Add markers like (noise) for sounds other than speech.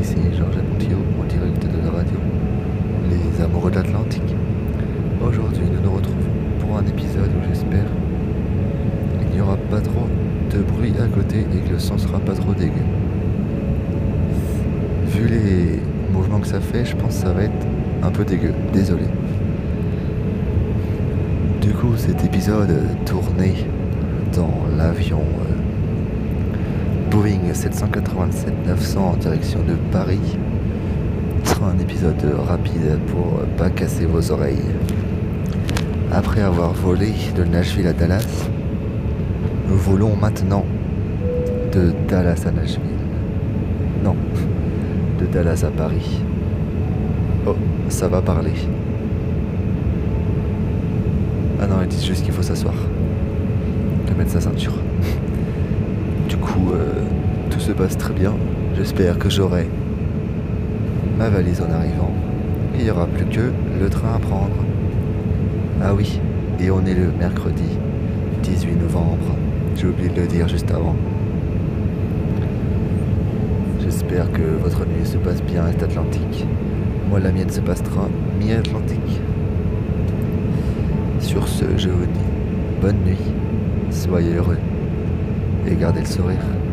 ici Georges Montillot en direct de la radio Les Amoureux de l'Atlantique. Aujourd'hui, nous nous retrouvons pour un épisode où j'espère il n'y aura pas trop de bruit à côté et que le son sera pas trop dégueu. Vu les mouvements que ça fait, je pense que ça va être un peu dégueu. Désolé. Du coup, cet épisode tourné dans l'avion euh, Boeing 787-900 en direction de Paris un épisode rapide pour pas casser vos oreilles. Après avoir volé de Nashville à Dallas, nous volons maintenant de Dallas à Nashville. Non, de Dallas à Paris. Oh, ça va parler. Ah non, ils disent juste qu'il faut s'asseoir. De mettre sa ceinture. (laughs) Du coup, euh, se passe très bien. J'espère que j'aurai ma valise en arrivant. Il n'y aura plus que le train à prendre. Ah oui, et on est le mercredi 18 novembre. J'ai oublié de le dire juste avant. J'espère que votre nuit se passe bien Est-Atlantique. Moi, la mienne se passera mi-Atlantique. Sur ce, je vous dis bonne nuit, soyez heureux et gardez le sourire.